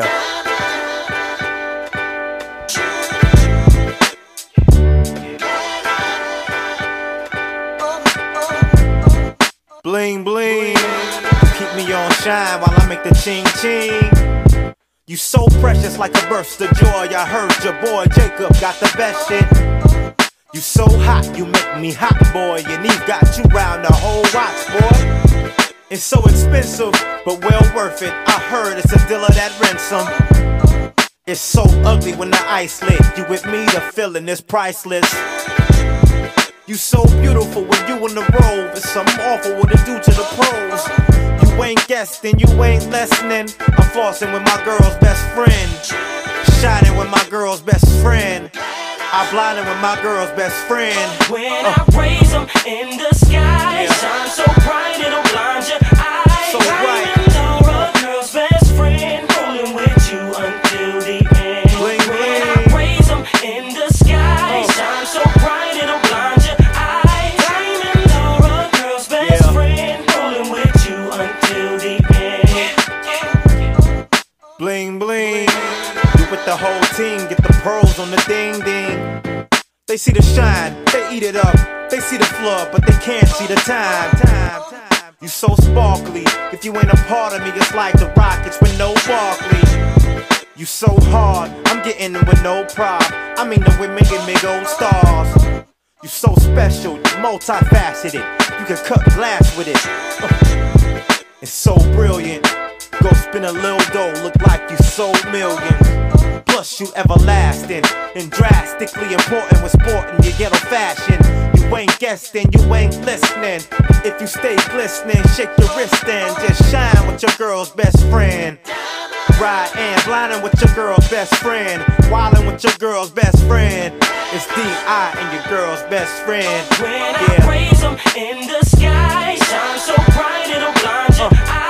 yeah. Bling bling. Keep me on shine while I make the ching ching. You so precious like a burst of joy. I heard your boy Jacob got the best shit. You so hot, you make me hot, boy. And he got you round the whole watch, boy. It's so expensive but well worth it. I heard it's a deal of that ransom. It's so ugly when the ice lit. You with me, the feeling is priceless. You so beautiful when you in the robe. It's something awful what it do to the pros. You ain't guessing, you ain't listening. I'm flossing with my girl's best friend. Shining with my girl's best friend. I blinding with my girl's best friend. When uh. I raise them in the sky, yeah. shine so bright it'll the whole team, get the pearls on the ding ding. They see the shine, they eat it up. They see the flood, but they can't see the time. Time, time. You so sparkly. If you ain't a part of me, it's like the Rockets with no Barkley. You so hard, I'm getting it with no prop. I mean the women get me gold stars. You so special, you multifaceted. You can cut glass with it. It's so brilliant. Go spin a little dough, look like you sold millions. Plus, you everlasting and drastically important with sport in your ghetto fashion. You ain't guessing, you ain't listening. If you stay glistening, shake your wrist and just shine with your girl's best friend. Ride and blinding with your girl's best friend. Wildin' with your girl's best friend. It's D.I. and your girl's best friend. When yeah. I raise them in the sky, shine so bright it'll blind your uh. eyes.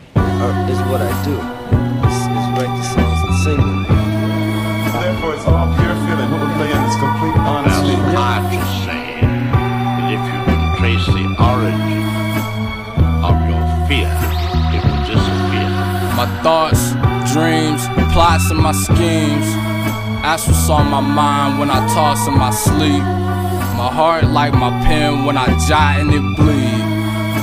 are, is what I do. This is write the songs and sing them. Therefore, it's all pure feeling. What we're playing is complete honesty. That's hard to say. But if you can trace the origin of your fear, it will disappear. My thoughts, dreams, plots, and my schemes. That's what's on my mind when I toss in my sleep. My heart like my pen when I jot and it bleed.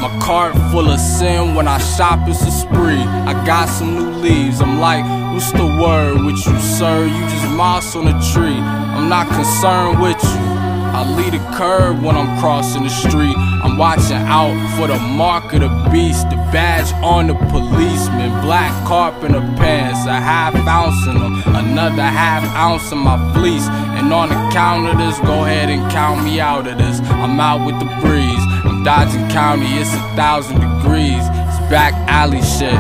My cart full of sin when I shop, it's a spree. I got some new leaves. I'm like, what's the word with you, sir? You just moss on a tree. I'm not concerned with you. I lead a curve when I'm crossing the street. I'm watching out for the mark of the beast, the badge on the policeman, black carpenter pants, a half ounce in them, another half ounce in my fleece. And on the count of this, go ahead and count me out of this. I'm out with the breeze. I'm dodging county, it's a thousand degrees. It's back alley shit,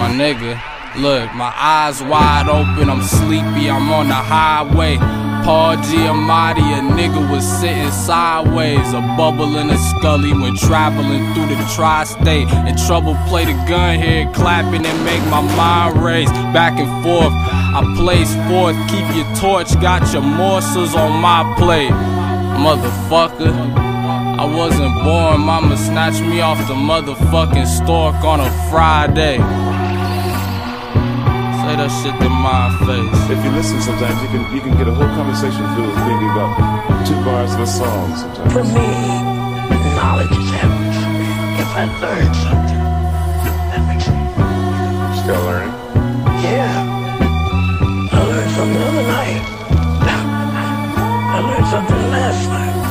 my nigga. Look, my eyes wide open, I'm sleepy, I'm on the highway. Paul Giamatti, a nigga was sitting sideways, a bubble in a scully when traveling through the tri-state. And trouble play the gun here, clapping and make my mind race back and forth. I place forth, keep your torch, got your morsels on my plate, motherfucker. I wasn't born, mama snatched me off the motherfucking stork on a Friday. Say that shit to my face. If you listen sometimes you can you can get a whole conversation through with maybe about two bars of a song sometimes. For me, knowledge is everything. If I learn something, that makes me Still learning? Yeah. I learned something the other night. I learned something last night.